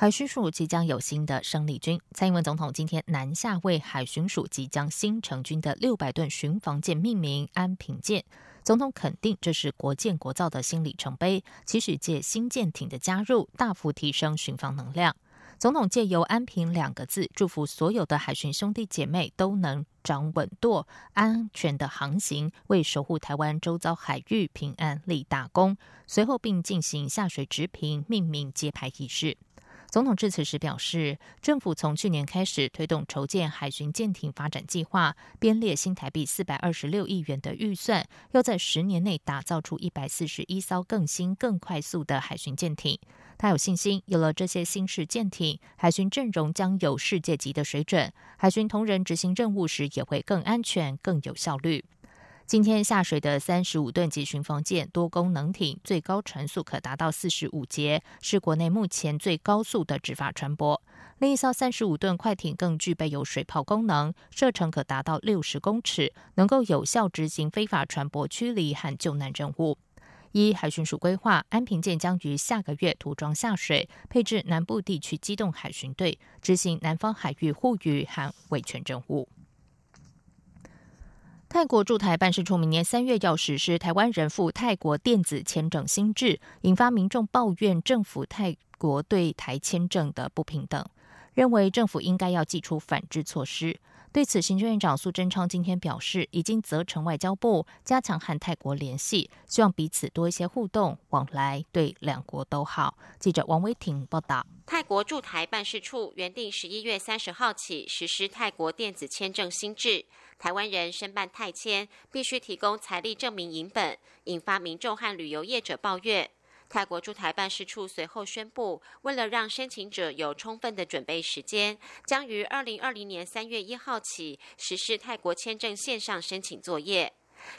海巡署即将有新的生力军，蔡英文总统今天南下为海巡署即将新成军的六百吨巡防舰命名“安平舰”。总统肯定这是国建国造的新里程碑，期许借新舰艇的加入，大幅提升巡防能量。总统借由“安平”两个字，祝福所有的海巡兄弟姐妹都能掌稳舵，安全的航行，为守护台湾周遭海域平安立大功。随后并进行下水直平命名揭牌仪式。总统致辞时表示，政府从去年开始推动筹建海巡舰艇发展计划，编列新台币四百二十六亿元的预算，要在十年内打造出一百四十一艘更新、更快速的海巡舰艇。他有信心，有了这些新式舰艇，海巡阵容将有世界级的水准，海巡同仁执行任务时也会更安全、更有效率。今天下水的三十五吨级巡防舰多功能艇，最高船速可达到四十五节，是国内目前最高速的执法船舶。另一艘三十五吨快艇更具备有水炮功能，射程可达到六十公尺，能够有效执行非法船舶驱离和救难任务。一海巡署规划，安平舰将于下个月涂装下水，配置南部地区机动海巡队，执行南方海域护渔和维权任务。泰国驻台办事处明年三月要实施台湾人赴泰国电子签证新制，引发民众抱怨政府泰国对台签证的不平等，认为政府应该要祭出反制措施。对此，行政院长苏贞昌今天表示，已经责成外交部加强和泰国联系，希望彼此多一些互动往来，对两国都好。记者王威婷报道。泰国驻台办事处原定十一月三十号起实施泰国电子签证新制，台湾人申办泰签必须提供财力证明影本，引发民众和旅游业者抱怨。泰国驻台办事处随后宣布，为了让申请者有充分的准备时间，将于二零二零年三月一号起实施泰国签证线上申请作业。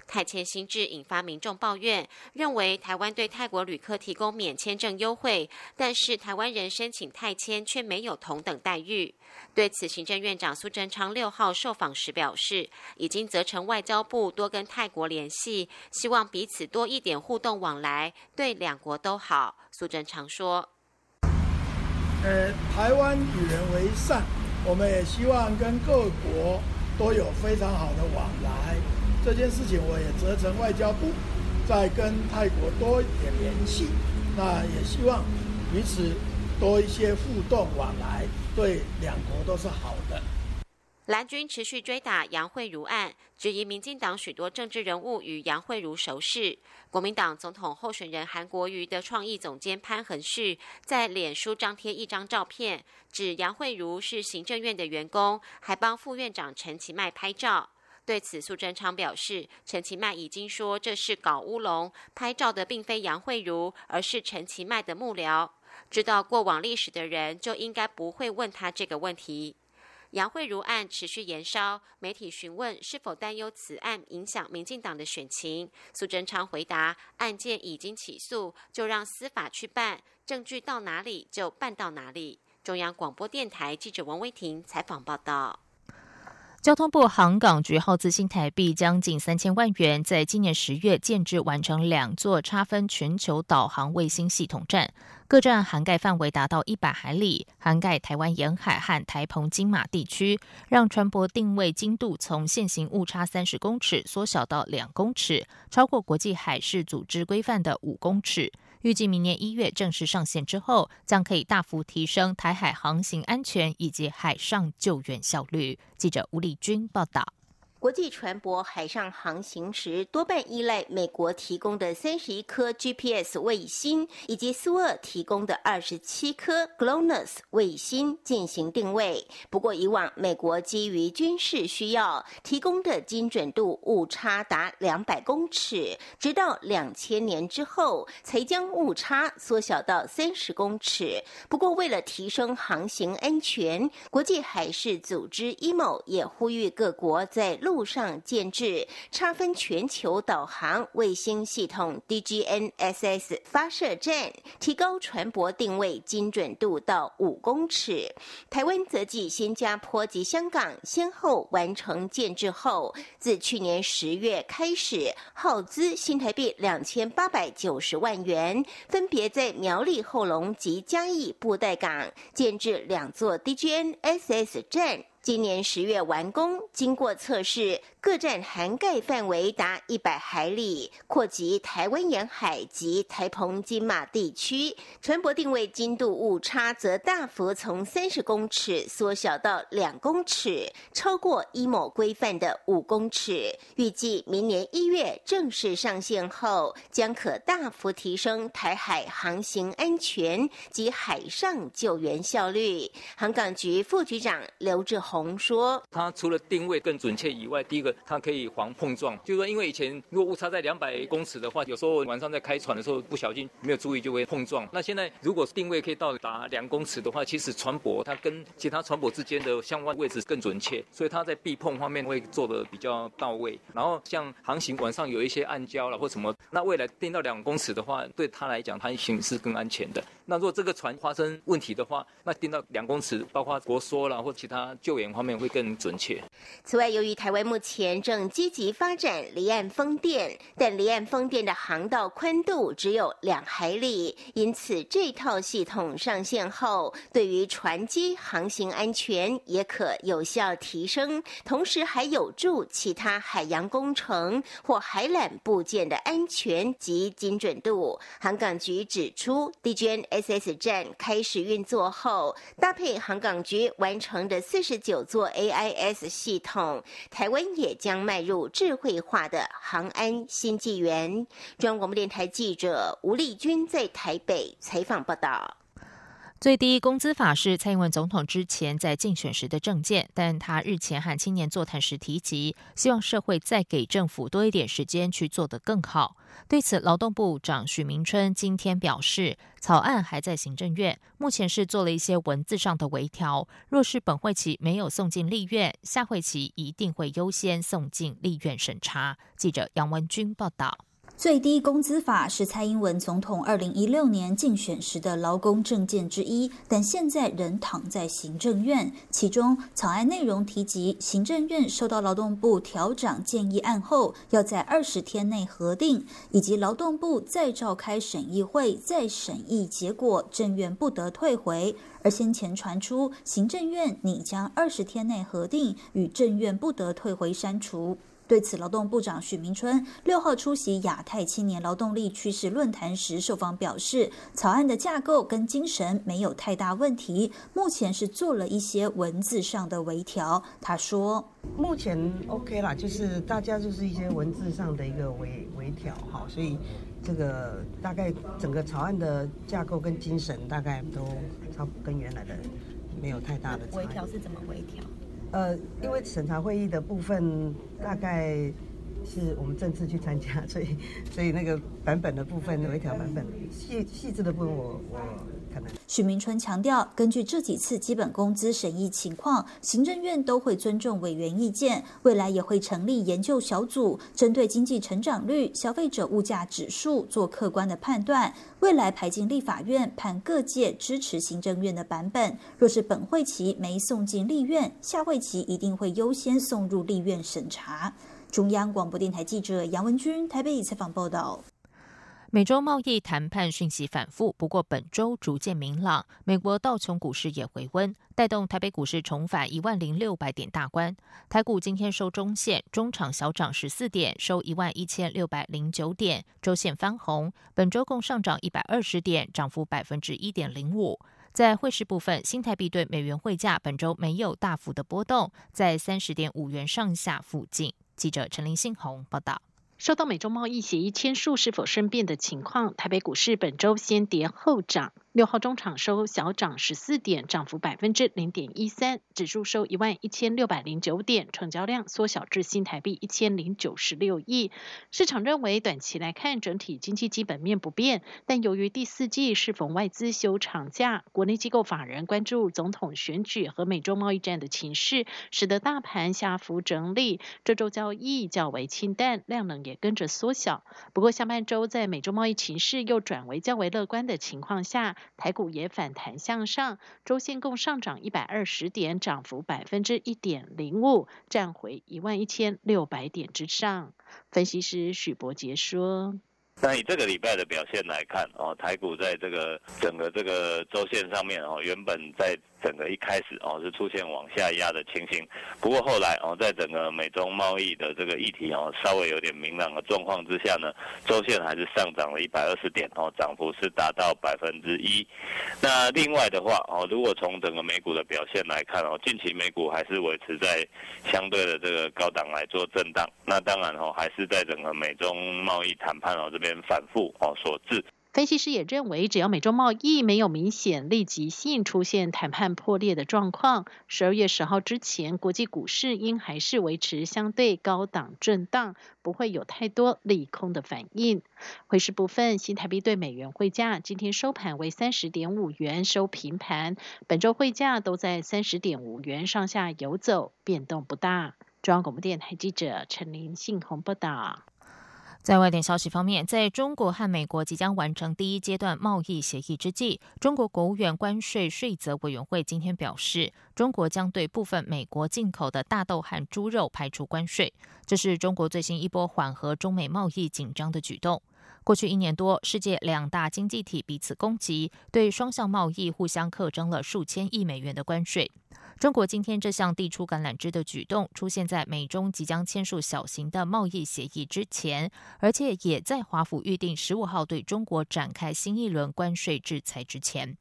泰签新制引发民众抱怨，认为台湾对泰国旅客提供免签证优惠，但是台湾人申请泰签却没有同等待遇。对此，行政院长苏贞昌六号受访时表示，已经责成外交部多跟泰国联系，希望彼此多一点互动往来，对两国都好。苏贞昌说：“呃，台湾与人为善，我们也希望跟各国都有非常好的往来。”这件事情我也责成外交部再跟泰国多一点联系，那也希望彼此多一些互动往来，对两国都是好的。蓝军持续追打杨慧如案，质疑民进党许多政治人物与杨慧如熟识。国民党总统候选人韩国瑜的创意总监潘恒旭在脸书张贴一张照片，指杨慧如是行政院的员工，还帮副院长陈其迈拍照。对此，苏贞昌表示，陈其迈已经说这是搞乌龙，拍照的并非杨慧如，而是陈其迈的幕僚。知道过往历史的人就应该不会问他这个问题。杨慧如案持续延烧，媒体询问是否担忧此案影响民进党的选情，苏贞昌回答：案件已经起诉，就让司法去办，证据到哪里就办到哪里。中央广播电台记者王威婷采访报道。交通部航港局耗资新台币将近三千万元，在今年十月建制完成两座差分全球导航卫星系统站，各站涵盖范围达到一百海里，涵盖台湾沿海和台澎金马地区，让船舶定位精度从现行误差三十公尺缩小到两公尺，超过国际海事组织规范的五公尺。预计明年一月正式上线之后，将可以大幅提升台海航行安全以及海上救援效率。记者吴丽君报道。国际船舶海上航行时，多半依赖美国提供的三十一颗 GPS 卫星，以及苏俄提供的二十七颗 GLONASS 卫星进行定位。不过，以往美国基于军事需要提供的精准度误差达两百公尺，直到两千年之后才将误差缩小到三十公尺。不过，为了提升航行安全，国际海事组织 IMO 也呼吁各国在陆陆上建制，差分全球导航卫星系统 DGNSS 发射站，提高船舶定位精准度到五公尺。台湾则继新加坡及香港先后完成建制后，自去年十月开始，耗资新台币两千八百九十万元，分别在苗栗后龙及嘉义布袋港建制两座 DGNSS 站。今年十月完工，经过测试，各站涵盖范围达一百海里，扩及台湾沿海及台澎金马地区。船舶定位精度误差则大幅从三十公尺缩小到两公尺，超过一某规范的五公尺。预计明年一月正式上线后，将可大幅提升台海航行安全及海上救援效率。航港局副局长刘志。同说，它除了定位更准确以外，第一个它可以防碰撞，就是说，因为以前如果误差在两百公尺的话，有时候晚上在开船的时候不小心没有注意就会碰撞。那现在如果定位可以到达两公尺的话，其实船舶它跟其他船舶之间的相关位置更准确，所以它在避碰方面会做的比较到位。然后像航行晚上有一些暗礁了或什么，那未来定到两公尺的话，对它来讲它行是更安全的。那如果这个船发生问题的话，那定到两公尺，包括国缩了或其他救援方面会更准确。此外，由于台湾目前正积极发展离岸风电，但离岸风电的航道宽度只有两海里，因此这套系统上线后，对于船机航行安全也可有效提升，同时还有助其他海洋工程或海缆部件的安全及精准度。航港局指出，DGN。SS 站开始运作后，搭配航港局完成的四十九有座 AIS 系统，台湾也将迈入智慧化的航安新纪元。中央广播电台记者吴丽君在台北采访报道。最低工资法是蔡英文总统之前在竞选时的政见，但他日前和青年座谈时提及，希望社会再给政府多一点时间去做得更好。对此，劳动部长许明春今天表示，草案还在行政院，目前是做了一些文字上的微调。若是本会期没有送进立院，下会期一定会优先送进立院审查。记者杨文君报道。最低工资法是蔡英文总统二零一六年竞选时的劳工政见之一，但现在仍躺在行政院。其中草案内容提及，行政院收到劳动部调整建议案后，要在二十天内核定，以及劳动部再召开审议会再审议结果，政院不得退回。而先前传出行政院拟将二十天内核定与政院不得退回删除。对此，劳动部长许明春六号出席亚太青年劳动力趋势论坛时受访表示，草案的架构跟精神没有太大问题，目前是做了一些文字上的微调。他说：“目前 OK 啦，就是大家就是一些文字上的一个微微调，哈，所以这个大概整个草案的架构跟精神大概都差不跟原来的没有太大的微调是怎么微调？”呃，因为审查会议的部分大概是我们正式去参加，所以所以那个版本的部分微调版本细细致的部分，我我。许明春强调，根据这几次基本工资审议情况，行政院都会尊重委员意见，未来也会成立研究小组，针对经济成长率、消费者物价指数做客观的判断。未来排进立法院，判各界支持行政院的版本。若是本会期没送进立院，下会期一定会优先送入立院审查。中央广播电台记者杨文君台北采访报道。美洲贸易谈判讯息反复，不过本周逐渐明朗。美国道琼股市也回温，带动台北股市重返一万零六百点大关。台股今天收中线，中场小涨十四点，收一万一千六百零九点，周线翻红。本周共上涨一百二十点，涨幅百分之一点零五。在汇市部分，新台币对美元汇价本周没有大幅的波动，在三十点五元上下附近。记者陈林信宏报道。受到美中贸易协议签署是否生变的情况，台北股市本周先跌后涨。六号中场收小涨十四点，涨幅百分之零点一三，指数收一万一千六百零九点，成交量缩小至新台币一千零九十六亿。市场认为短期来看整体经济基本面不变，但由于第四季是逢外资休长假，国内机构法人关注总统选举和美洲贸易战的情势，使得大盘下幅整理。这周交易较为清淡，量能也跟着缩小。不过下半周在美洲贸易情势又转为较为乐观的情况下，台股也反弹向上，周线共上涨一百二十点，涨幅百分之一点零五，站回一万一千六百点之上。分析师许博杰说。那以这个礼拜的表现来看，哦，台股在这个整个这个周线上面，哦，原本在整个一开始，哦，是出现往下压的情形。不过后来，哦，在整个美中贸易的这个议题，哦，稍微有点明朗的状况之下呢，周线还是上涨了一百二十点，哦，涨幅是达到百分之一。那另外的话，哦，如果从整个美股的表现来看，哦，近期美股还是维持在相对的这个高档来做震荡。那当然，哦，还是在整个美中贸易谈判，哦，这边。反复哦所致。分析师也认为，只要美洲贸易没有明显立即性出现谈判破裂的状况，十二月十号之前，国际股市应还是维持相对高档震荡，不会有太多利空的反应。汇市部分，新台币对美元汇价今天收盘为三十点五元，收平盘。本周汇价都在三十点五元上下游走，变动不大。中央广播电台记者陈林信宏报道。在外电消息方面，在中国和美国即将完成第一阶段贸易协议之际，中国国务院关税税则委员会今天表示，中国将对部分美国进口的大豆和猪肉排除关税。这是中国最新一波缓和中美贸易紧张的举动。过去一年多，世界两大经济体彼此攻击，对双向贸易互相课征了数千亿美元的关税。中国今天这项递出橄榄枝的举动，出现在美中即将签署小型的贸易协议之前，而且也在华府预定十五号对中国展开新一轮关税制裁之前。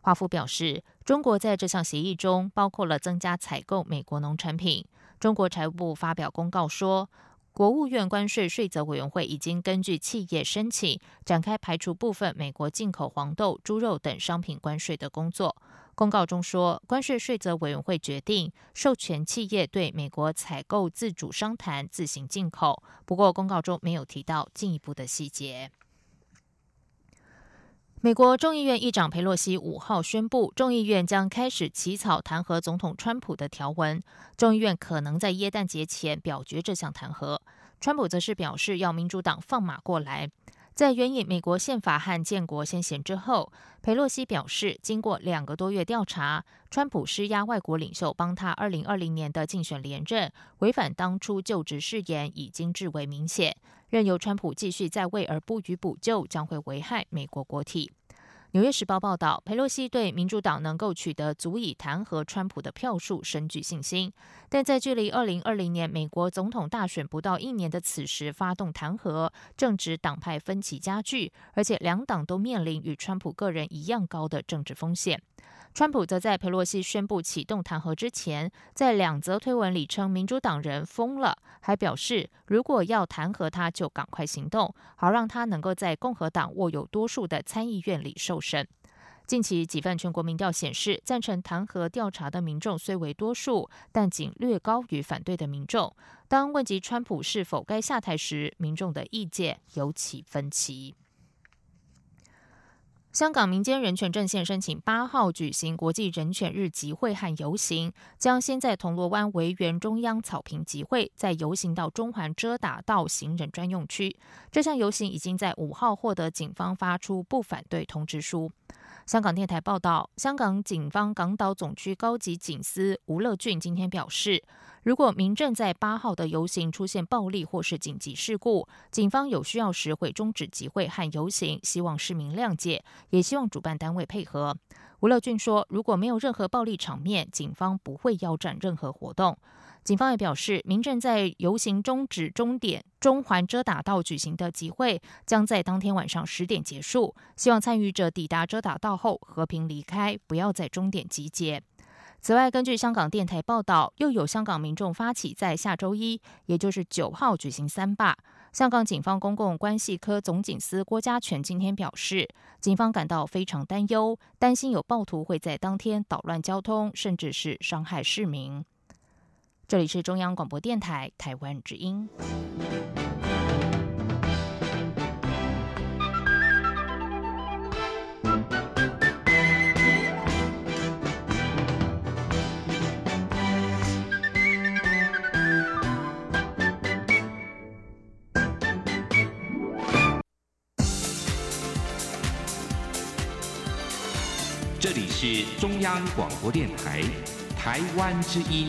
华府表示，中国在这项协议中包括了增加采购美国农产品。中国财务部发表公告说。国务院关税税则委员会已经根据企业申请展开排除部分美国进口黄豆、猪肉等商品关税的工作。公告中说，关税税则委员会决定授权企业对美国采购自主商谈、自行进口。不过，公告中没有提到进一步的细节。美国众议院议长佩洛西五号宣布，众议院将开始起草弹劾总统川普的条文。众议院可能在耶诞节前表决这项弹劾。川普则是表示要民主党放马过来。在援引美国宪法和建国先贤之后，佩洛西表示，经过两个多月调查，川普施压外国领袖帮他二零二零年的竞选连任，违反当初就职誓言已经至为明显。任由川普继续在位而不予补救，将会危害美国国体。纽约时报报道，佩洛西对民主党能够取得足以弹劾川普的票数深具信心，但在距离二零二零年美国总统大选不到一年的此时发动弹劾，正值党派分歧加剧，而且两党都面临与川普个人一样高的政治风险。川普则在佩洛西宣布启动弹劾之前，在两则推文里称民主党人疯了，还表示如果要弹劾他，就赶快行动，好让他能够在共和党握有多数的参议院里受审。近期几份全国民调显示，赞成弹劾调查的民众虽为多数，但仅略高于反对的民众。当问及川普是否该下台时，民众的意见尤其分歧。香港民间人权阵线申请八号举行国际人权日集会和游行，将先在铜锣湾维园中央草坪集会，再游行到中环遮打道行人专用区。这项游行已经在五号获得警方发出不反对通知书。香港电台报道，香港警方港岛总区高级警司吴乐俊今天表示，如果民政在八号的游行出现暴力或是紧急事故，警方有需要时会终止集会和游行，希望市民谅解，也希望主办单位配合。吴乐俊说，如果没有任何暴力场面，警方不会腰斩任何活动。警方也表示，民政在游行终止终点中环遮打道举行的集会将在当天晚上十点结束，希望参与者抵达遮打道后和平离开，不要在终点集结。此外，根据香港电台报道，又有香港民众发起在下周一，也就是九号举行三罢。香港警方公共关系科总警司郭家全今天表示，警方感到非常担忧，担心有暴徒会在当天捣乱交通，甚至是伤害市民。这里是中央广播电台台湾之音。这里是中央广播电台台湾之音，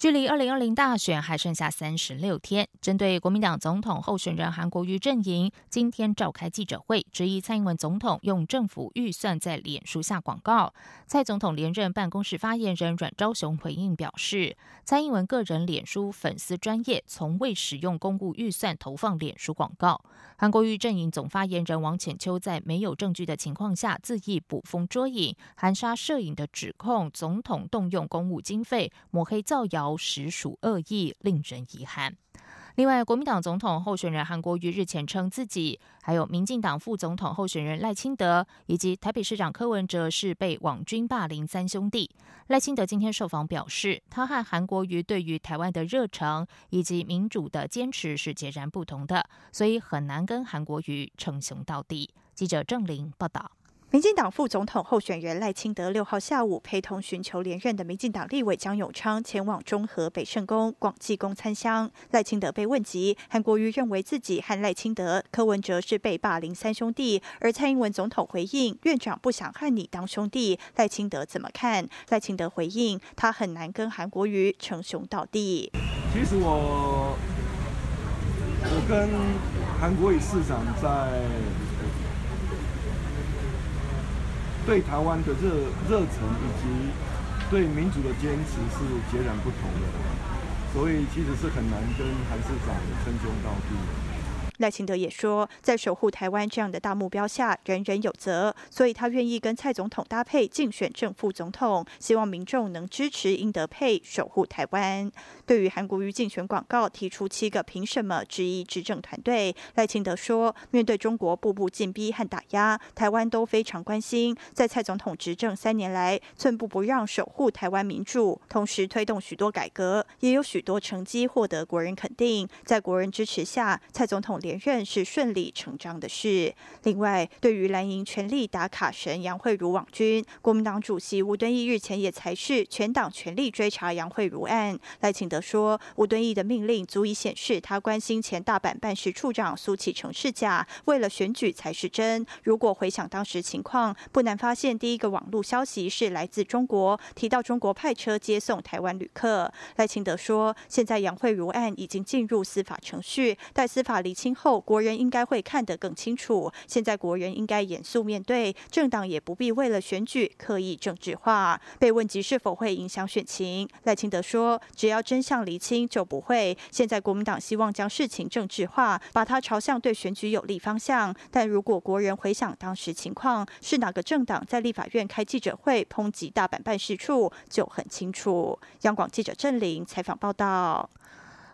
距离二零二零大选还剩下三十六天，针对国民党总统候选人韩国瑜阵营，今天召开记者会，质疑蔡英文总统用政府预算在脸书下广告。蔡总统连任办公室发言人阮昭雄回应表示，蔡英文个人脸书粉丝专业从未使用公务预算投放脸书广告。韩国瑜阵营总发言人王浅秋在没有证据的情况下恣意捕风捉影、含沙射影的指控，总统动用公务经费抹黑造谣。实属恶意，令人遗憾。另外，国民党总统候选人韩国瑜日前称自己，还有民进党副总统候选人赖清德以及台北市长柯文哲是被网军霸凌三兄弟。赖清德今天受访表示，他和韩国瑜对于台湾的热诚以及民主的坚持是截然不同的，所以很难跟韩国瑜称兄道弟。记者郑玲报道。民进党副总统候选人赖清德六号下午陪同寻求连任的民进党立委江永昌前往中和北圣宫、广济宫参香。赖清德被问及韩国瑜认为自己和赖清德、柯文哲是被霸凌三兄弟，而蔡英文总统回应院长不想和你当兄弟，赖清德怎么看？赖清德回应他很难跟韩国瑜称兄道弟。其实我我跟韩国瑜市长在。对台湾的热热忱以及对民主的坚持是截然不同的，所以其实是很难跟韩市长称兄道弟。赖清德也说，在守护台湾这样的大目标下，人人有责，所以他愿意跟蔡总统搭配竞选正副总统，希望民众能支持英德配，守护台湾。对于韩国瑜竞选广告提出七个凭什么质疑执政团队，赖清德说，面对中国步步进逼和打压，台湾都非常关心。在蔡总统执政三年来，寸步不让守护台湾民主，同时推动许多改革，也有许多成绩获得国人肯定。在国人支持下，蔡总统连。连任是顺理成章的事。另外，对于蓝营全力打卡神杨慧如网军，国民党主席吴敦义日前也才是全党全力追查杨慧如案。赖清德说，吴敦义的命令足以显示他关心前大阪办事处长苏启成是假，为了选举才是真。如果回想当时情况，不难发现第一个网络消息是来自中国，提到中国派车接送台湾旅客。赖清德说，现在杨慧如案已经进入司法程序，待司法厘清。后国人应该会看得更清楚。现在国人应该严肃面对，政党也不必为了选举刻意政治化。被问及是否会影响选情，赖清德说：“只要真相厘清，就不会。现在国民党希望将事情政治化，把它朝向对选举有利方向。但如果国人回想当时情况，是哪个政党在立法院开记者会抨击大阪办事处，就很清楚。”央广记者郑玲采访报道。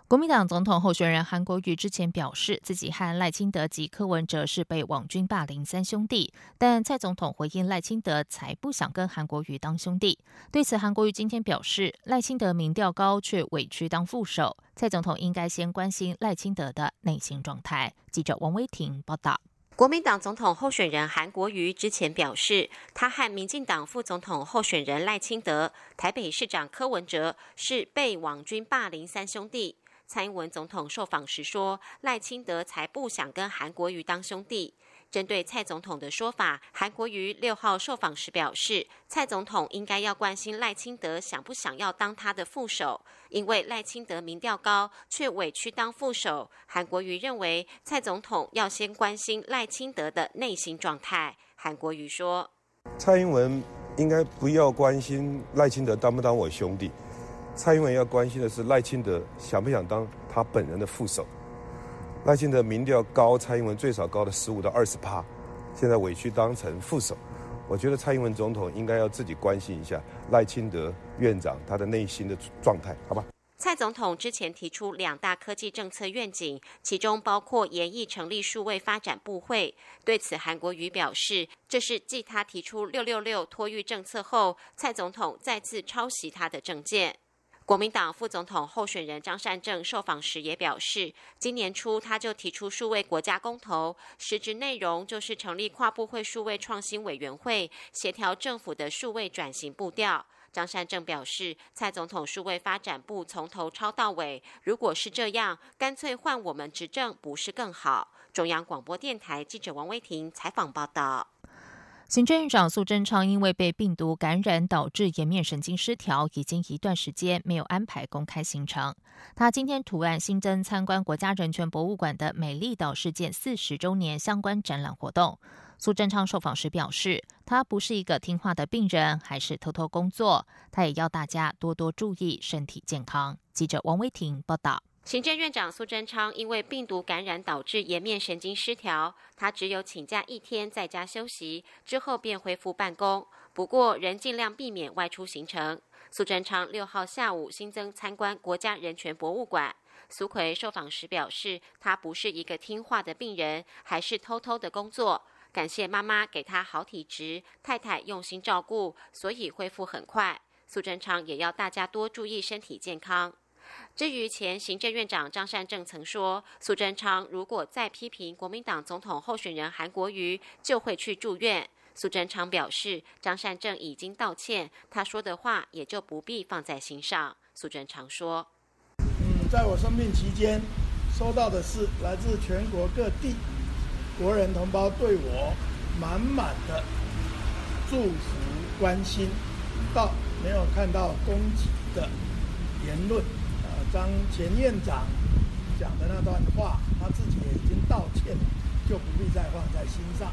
国民党总统候选人韩国瑜之前表示，自己和赖清德及柯文哲是被网军霸凌三兄弟，但蔡总统回应赖清德才不想跟韩国瑜当兄弟。对此，韩国瑜今天表示，赖清德民调高却委屈当副手，蔡总统应该先关心赖清德的内心状态。记者王威婷报道。国民党总统候选人韩国瑜之前表示，他和民进党副总统候选人赖清德、台北市长柯文哲是被网军霸凌三兄弟。蔡英文总统受访时说：“赖清德才不想跟韩国瑜当兄弟。”针对蔡总统的说法，韩国瑜六号受访时表示：“蔡总统应该要关心赖清德想不想要当他的副手，因为赖清德民调高，却委屈当副手。”韩国瑜认为，蔡总统要先关心赖清德的内心状态。韩国瑜说：“蔡英文应该不要关心赖清德当不当我兄弟。”蔡英文要关心的是赖清德想不想当他本人的副手。赖清德民调高，蔡英文最少高了十五到二十趴，现在委屈当成副手，我觉得蔡英文总统应该要自己关心一下赖清德院长他的内心的状态，好吧？蔡总统之前提出两大科技政策愿景，其中包括研议成立数位发展部会。对此，韩国瑜表示，这是继他提出“六六六”托育政策后，蔡总统再次抄袭他的政见。国民党副总统候选人张善政受访时也表示，今年初他就提出数位国家公投，实质内容就是成立跨部会数位创新委员会，协调政府的数位转型步调。张善政表示，蔡总统数位发展部从头抄到尾，如果是这样，干脆换我们执政不是更好？中央广播电台记者王威婷采访报道。行政院长苏贞昌因为被病毒感染导致颜面神经失调，已经一段时间没有安排公开行程。他今天图案新增参观国家人权博物馆的美丽岛事件四十周年相关展览活动。苏贞昌受访时表示，他不是一个听话的病人，还是偷偷工作。他也要大家多多注意身体健康。记者王威婷报道。行政院长苏贞昌因为病毒感染导致颜面神经失调，他只有请假一天在家休息，之后便恢复办公。不过仍尽量避免外出行程。苏贞昌六号下午新增参观国家人权博物馆。苏奎受访时表示，他不是一个听话的病人，还是偷偷的工作。感谢妈妈给他好体质，太太用心照顾，所以恢复很快。苏贞昌也要大家多注意身体健康。至于前行政院长张善政曾说，苏贞昌如果再批评国民党总统候选人韩国瑜，就会去住院。苏贞昌表示，张善政已经道歉，他说的话也就不必放在心上。苏贞昌说：“嗯，在我生病期间，收到的是来自全国各地。”国人同胞对我满满的祝福关心，到没有看到攻击的言论。张前院长讲的那段话，他自己也已经道歉，就不必再放在心上。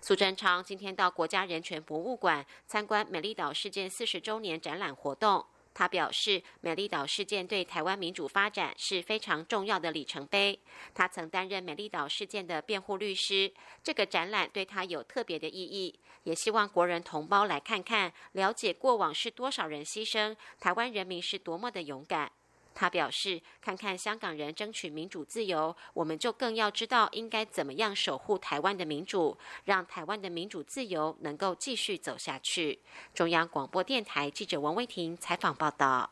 苏贞昌今天到国家人权博物馆参观美丽岛事件四十周年展览活动。他表示，美丽岛事件对台湾民主发展是非常重要的里程碑。他曾担任美丽岛事件的辩护律师，这个展览对他有特别的意义。也希望国人同胞来看看，了解过往是多少人牺牲，台湾人民是多么的勇敢。他表示：“看看香港人争取民主自由，我们就更要知道应该怎么样守护台湾的民主，让台湾的民主自由能够继续走下去。”中央广播电台记者王威婷采访报道。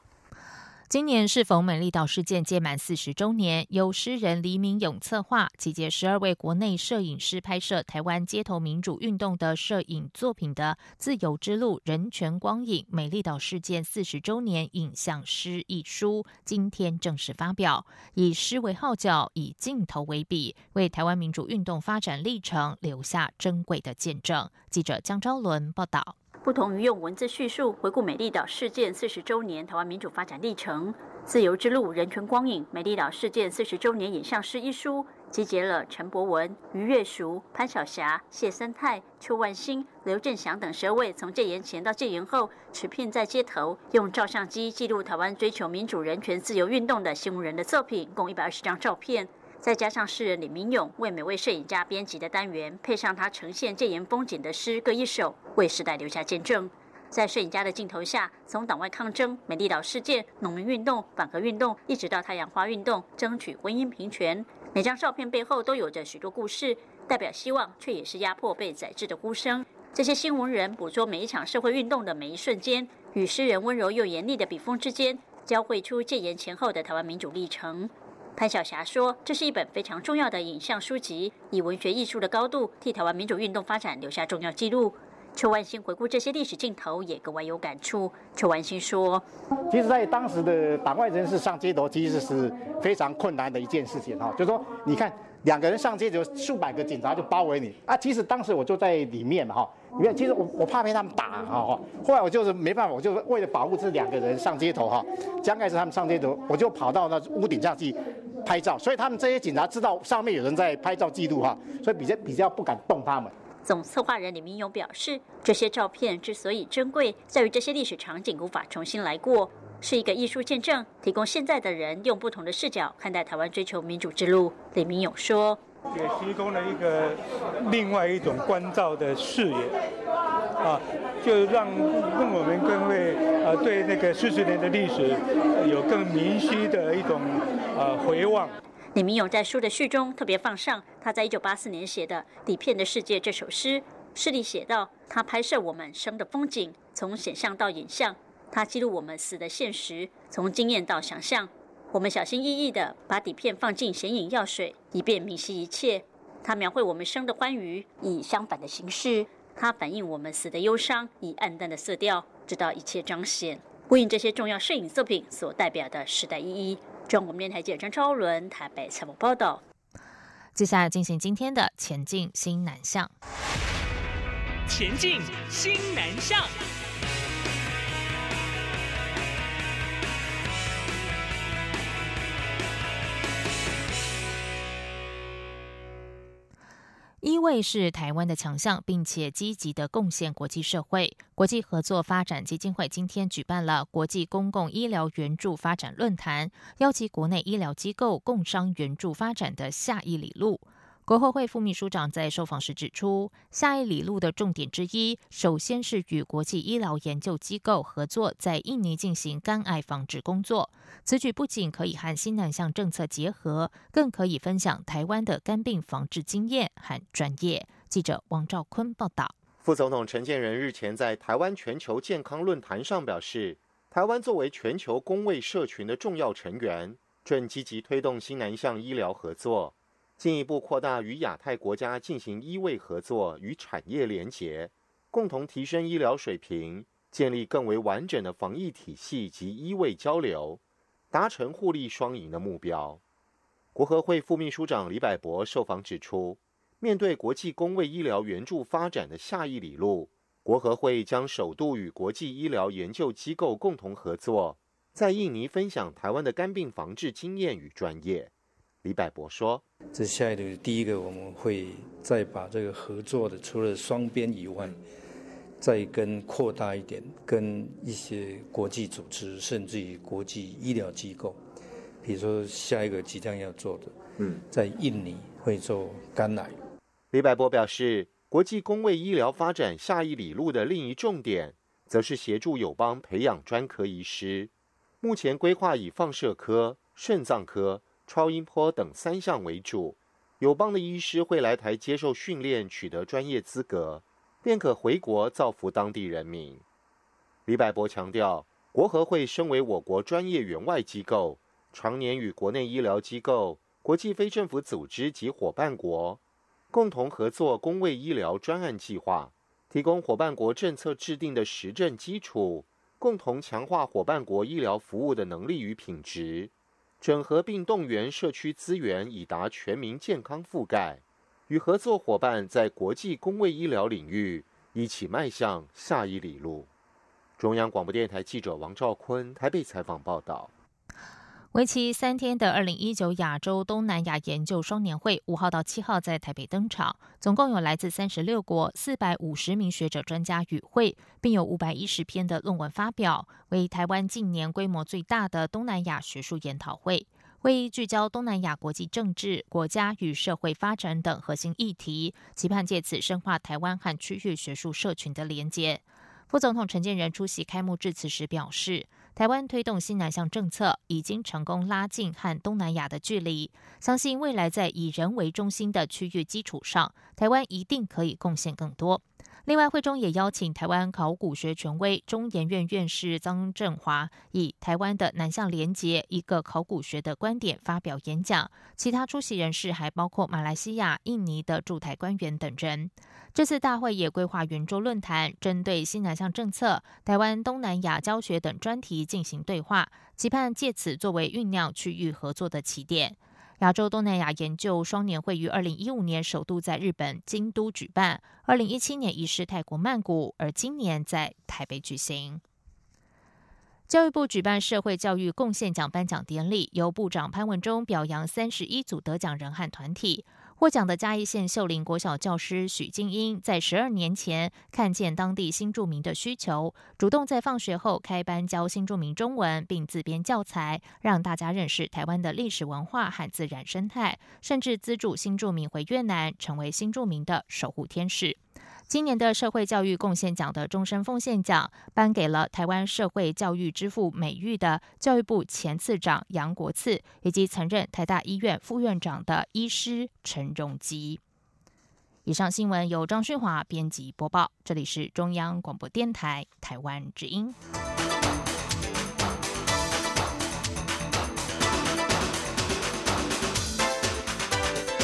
今年适逢美丽岛事件届满四十周年，由诗人黎明勇策划，集结十二位国内摄影师拍摄台湾街头民主运动的摄影作品的《自由之路：人权光影美丽岛事件四十周年影像诗》一书，今天正式发表。以诗为号角，以镜头为笔，为台湾民主运动发展历程留下珍贵的见证。记者江昭伦报道。不同于用文字叙述回顾美丽岛事件四十周年台湾民主发展历程，《自由之路：人权光影美丽岛事件四十周年影像诗》一书，集结了陈博文、于月淑、潘晓霞、谢森泰、邱万兴、刘振祥等十二位从戒严前到戒严后持片在街头用照相机记录台湾追求民主、人权、自由运动的新闻人的作品，共一百二十张照片。再加上诗人李明勇为每位摄影家编辑的单元，配上他呈现戒严风景的诗各一首，为时代留下见证。在摄影家的镜头下，从党外抗争、美丽岛事件、农民运动、反核运动，一直到太阳花运动，争取婚姻平权，每张照片背后都有着许多故事，代表希望，却也是压迫被宰制的呼声。这些新闻人捕捉每一场社会运动的每一瞬间，与诗人温柔又严厉的笔锋之间，交汇出戒严前后的台湾民主历程。潘晓霞说：“这是一本非常重要的影像书籍，以文学艺术的高度替台湾民主运动发展留下重要记录。”邱万兴回顾这些历史镜头，也格外有感触。邱万兴说：“其实，在当时的党外人士上街头，其实是非常困难的一件事情哈。就说，你看两个人上街，就数百个警察就包围你啊。其实当时我就在里面嘛哈。”因为其实我我怕被他们打哈，后来我就是没办法，我就为了保护这两个人上街头哈，刚开始他们上街头，我就跑到那屋顶上去拍照，所以他们这些警察知道上面有人在拍照记录哈，所以比较比较不敢动他们。总策划人李明勇表示，这些照片之所以珍贵，在于这些历史场景无法重新来过。是一个艺术见证，提供现在的人用不同的视角看待台湾追求民主之路。李明勇说：“也提供了一个另外一种关照的视野，啊，就让让我们更会呃对那个四十年的历史有更明晰的一种呃回望。”李明勇在书的序中特别放上他在一九八四年写的《底片的世界》这首诗，诗里写道：“他拍摄我们生的风景，从显像到影像。”它记录我们死的现实，从经验到想象。我们小心翼翼地把底片放进显影药水，以便明晰一切。它描绘我们生的欢愉，以相反的形式；它反映我们死的忧伤，以暗淡的色调，直到一切彰显，呼应这些重要摄影作品所代表的时代意义。中国电台记者张超伦台北采访报道。接下来进行今天的前进新南向。前进新南向。为是台湾的强项，并且积极的贡献国际社会。国际合作发展基金会今天举办了国际公共医疗援助发展论坛，邀集国内医疗机构共商援助发展的下一里路。国合会副秘书长在受访时指出，下一里路的重点之一，首先是与国际医疗研究机构合作，在印尼进行肝癌防治工作。此举不仅可以和新南向政策结合，更可以分享台湾的肝病防治经验和专业。记者王兆坤报道。副总统陈建仁日前在台湾全球健康论坛上表示，台湾作为全球公卫社群的重要成员，正积极推动新南向医疗合作。进一步扩大与亚太国家进行医卫合作与产业连结，共同提升医疗水平，建立更为完整的防疫体系及医卫交流，达成互利双赢的目标。国合会副秘书长李百博受访指出，面对国际公卫医疗援助发展的下一里路，国合会将首度与国际医疗研究机构共同合作，在印尼分享台湾的肝病防治经验与专业。李百博说：“这下一步，第一个我们会再把这个合作的，除了双边以外，再跟扩大一点，跟一些国际组织，甚至于国际医疗机构，比如说下一个即将要做的，嗯，在印尼会做肝癌。”李百博表示，国际公卫医疗发展下一里路的另一重点，则是协助友邦培养专科医师。目前规划以放射科、肾脏科。超音波等三项为主，友邦的医师会来台接受训练，取得专业资格，便可回国造福当地人民。李百博强调，国合会身为我国专业援外机构，常年与国内医疗机构、国际非政府组织及伙伴国共同合作公卫医疗专案计划，提供伙伴国政策制定的实证基础，共同强化伙伴国医疗服务的能力与品质。整合并动员社区资源，以达全民健康覆盖。与合作伙伴在国际公卫医疗领域一起迈向下一里路。中央广播电台记者王兆坤台北采访报道。为期三天的二零一九亚洲东南亚研究双年会，五号到七号在台北登场，总共有来自三十六国四百五十名学者专家与会，并有五百一十篇的论文发表，为台湾近年规模最大的东南亚学术研讨会。会议聚焦东南亚国际政治、国家与社会发展等核心议题，期盼借此深化台湾和区域学术社群的连结。副总统陈建仁出席开幕致辞时表示。台湾推动新南向政策，已经成功拉近和东南亚的距离。相信未来在以人为中心的区域基础上，台湾一定可以贡献更多。另外，会中也邀请台湾考古学权威中研院院士张振华，以台湾的南向连结一个考古学的观点发表演讲。其他出席人士还包括马来西亚、印尼的驻台官员等人。这次大会也规划圆桌论坛，针对新南向政策、台湾东南亚教学等专题进行对话，期盼借此作为酝酿区域合作的起点。亚洲东南亚研究双年会于二零一五年首度在日本京都举办，二零一七年移师泰国曼谷，而今年在台北举行。教育部举办社会教育贡献奖颁奖典礼，由部长潘文忠表扬三十一组得奖人和团体。获奖的嘉义县秀林国小教师许静英，在十二年前看见当地新住民的需求，主动在放学后开班教新住民中文，并自编教材，让大家认识台湾的历史文化和自然生态，甚至资助新住民回越南，成为新住民的守护天使。今年的社会教育贡献奖的终身奉献奖颁给了台湾社会教育之父美誉的教育部前次长杨国次，以及曾任台大医院副院长的医师陈荣基。以上新闻由张旭华编辑播报，这里是中央广播电台台湾之音。